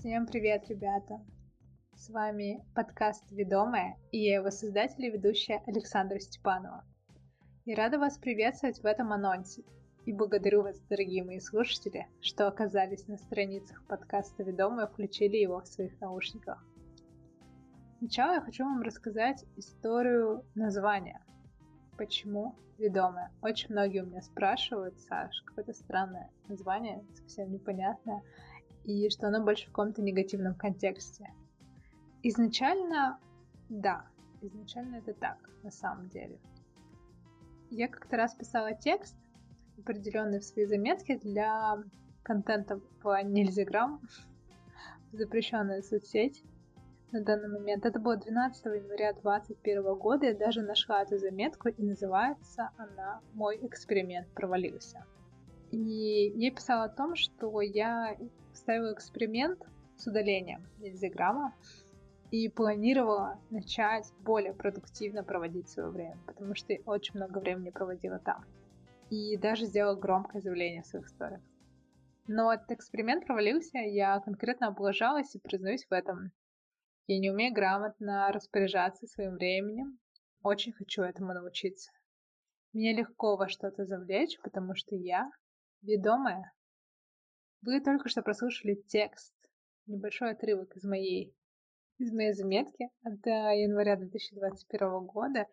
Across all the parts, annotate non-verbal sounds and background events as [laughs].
Всем привет, ребята! С вами подкаст «Ведомая» и я его создатель и ведущая Александра Степанова. И рада вас приветствовать в этом анонсе. И благодарю вас, дорогие мои слушатели, что оказались на страницах подкаста «Ведомая» и включили его в своих наушниках. Сначала я хочу вам рассказать историю названия. Почему «Ведомая»? Очень многие у меня спрашивают, Саш, какое-то странное название, совсем непонятное и что оно больше в каком-то негативном контексте. Изначально, да, изначально это так, на самом деле. Я как-то раз писала текст, определенный в свои заметки для контента по Нельзяграм, [laughs] запрещенная соцсеть на данный момент. Это было 12 января 2021 года. Я даже нашла эту заметку, и называется она «Мой эксперимент провалился». И я писала о том, что я ставила эксперимент с удалением нельзяграмма и планировала начать более продуктивно проводить свое время, потому что я очень много времени проводила там. И даже сделала громкое заявление в своих историях. Но этот эксперимент провалился, я конкретно облажалась и признаюсь в этом. Я не умею грамотно распоряжаться своим временем. Очень хочу этому научиться. Мне легко во что-то завлечь, потому что я ведомая. Вы только что прослушали текст, небольшой отрывок из моей из моей заметки от э, января 2021 года.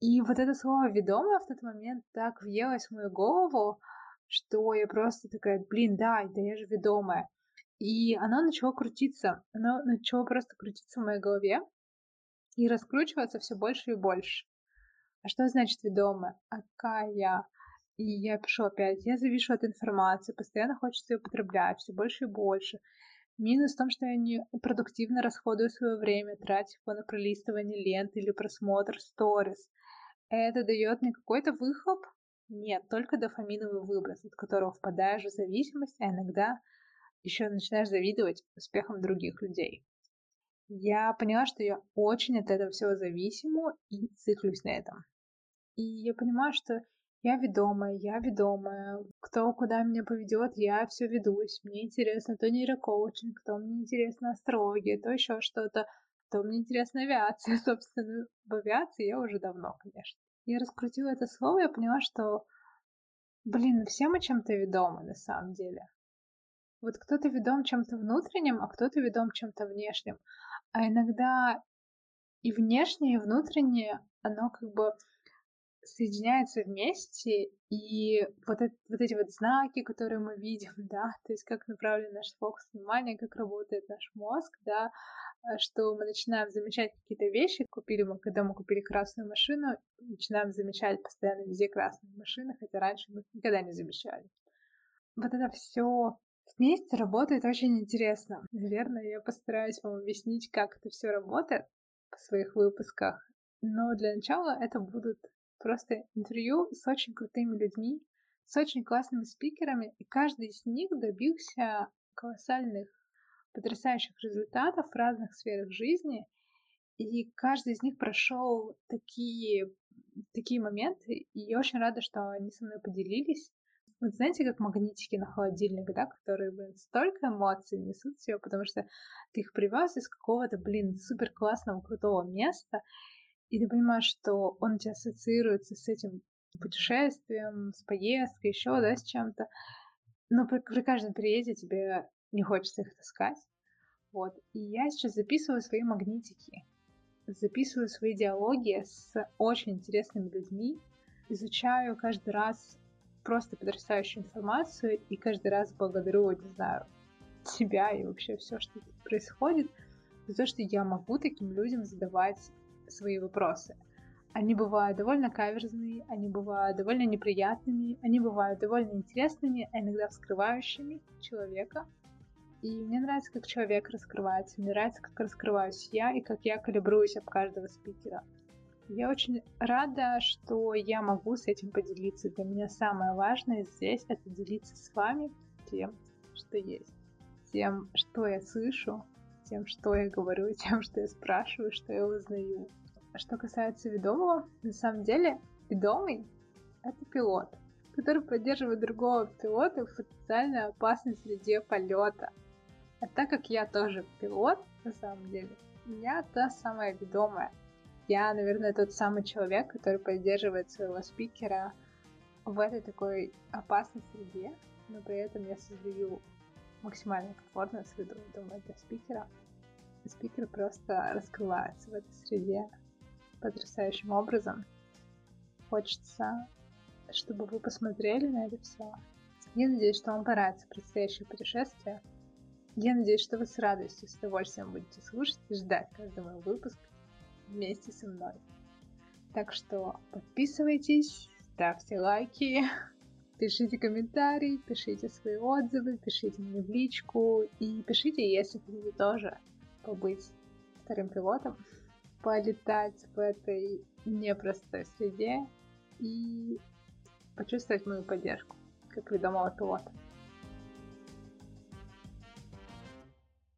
И вот это слово «ведомая» в тот момент так въелось в мою голову, что я просто такая, блин, да, да я же ведомая. И оно начало крутиться, оно начало просто крутиться в моей голове и раскручиваться все больше и больше. А что значит ведомая? А какая? И я пишу опять, я завишу от информации, постоянно хочется ее употреблять все больше и больше. Минус в том, что я не продуктивно расходую свое время, тратя его на пролистывание ленты или просмотр сторис. Это дает мне какой-то выхлоп? Нет, только дофаминовый выброс, от которого впадаешь в зависимость, а иногда еще начинаешь завидовать успехам других людей. Я поняла, что я очень от этого всего зависима и циклюсь на этом. И я понимаю, что я ведомая, я ведомая. Кто куда меня поведет, я все ведусь. Мне интересно то нейрокоучинг, то мне интересно астрология, то еще что-то, то мне интересна авиация. [laughs] Собственно, в авиации я уже давно, конечно. Я раскрутила это слово, я поняла, что, блин, все мы чем-то ведомы на самом деле. Вот кто-то ведом чем-то внутренним, а кто-то ведом чем-то внешним. А иногда и внешнее, и внутреннее, оно как бы соединяются вместе, и вот, это, вот эти вот знаки, которые мы видим, [laughs] да, то есть как направлен наш фокус внимания, как работает наш мозг, да, а, что мы начинаем замечать какие-то вещи, купили мы, когда мы купили красную машину, начинаем замечать постоянно везде красные машины, хотя раньше мы их никогда не замечали. Вот это все вместе работает очень интересно. Наверное, я постараюсь вам объяснить, как это все работает в своих выпусках. Но для начала это будут просто интервью с очень крутыми людьми, с очень классными спикерами, и каждый из них добился колоссальных, потрясающих результатов в разных сферах жизни, и каждый из них прошел такие, такие моменты, и я очень рада, что они со мной поделились. Вот знаете, как магнитики на холодильник, да, которые, блин, столько эмоций несут все, потому что ты их привез из какого-то, блин, супер классного, крутого места, и ты понимаешь, что он у тебя ассоциируется с этим путешествием, с поездкой, еще, да, с чем-то. Но при, при каждом переезде тебе не хочется их таскать. Вот. И я сейчас записываю свои магнитики, записываю свои диалоги с очень интересными людьми, изучаю каждый раз просто потрясающую информацию и каждый раз благодарю, не знаю, себя и вообще все, что происходит, за то, что я могу таким людям задавать свои вопросы. Они бывают довольно каверзные, они бывают довольно неприятными, они бывают довольно интересными, а иногда вскрывающими человека. И мне нравится, как человек раскрывается, мне нравится, как раскрываюсь я и как я калибруюсь об каждого спикера. Я очень рада, что я могу с этим поделиться. Для меня самое важное здесь — это делиться с вами тем, что есть. Тем, что я слышу, тем, что я говорю, [laughs] тем, что я спрашиваю, что я узнаю. Что касается ведомого, на самом деле ведомый — это пилот, который поддерживает другого пилота в потенциально опасной среде полета. А так как я тоже пилот, на самом деле, я та самая ведомая. Я, наверное, тот самый человек, который поддерживает своего спикера в этой такой опасной среде, но при этом я создаю максимально комфортную среду, думаю, для спикера. И спикер просто раскрывается в этой среде потрясающим образом. Хочется, чтобы вы посмотрели на это все. Я надеюсь, что вам понравится предстоящее путешествие. Я надеюсь, что вы с радостью, с удовольствием будете слушать и ждать каждый мой выпуск вместе со мной. Так что подписывайтесь, ставьте лайки, [laughs] пишите комментарии, пишите свои отзывы, пишите мне в личку и пишите, если хотите тоже побыть вторым пилотом, полетать в этой непростой среде и почувствовать мою поддержку как ведомого пилота.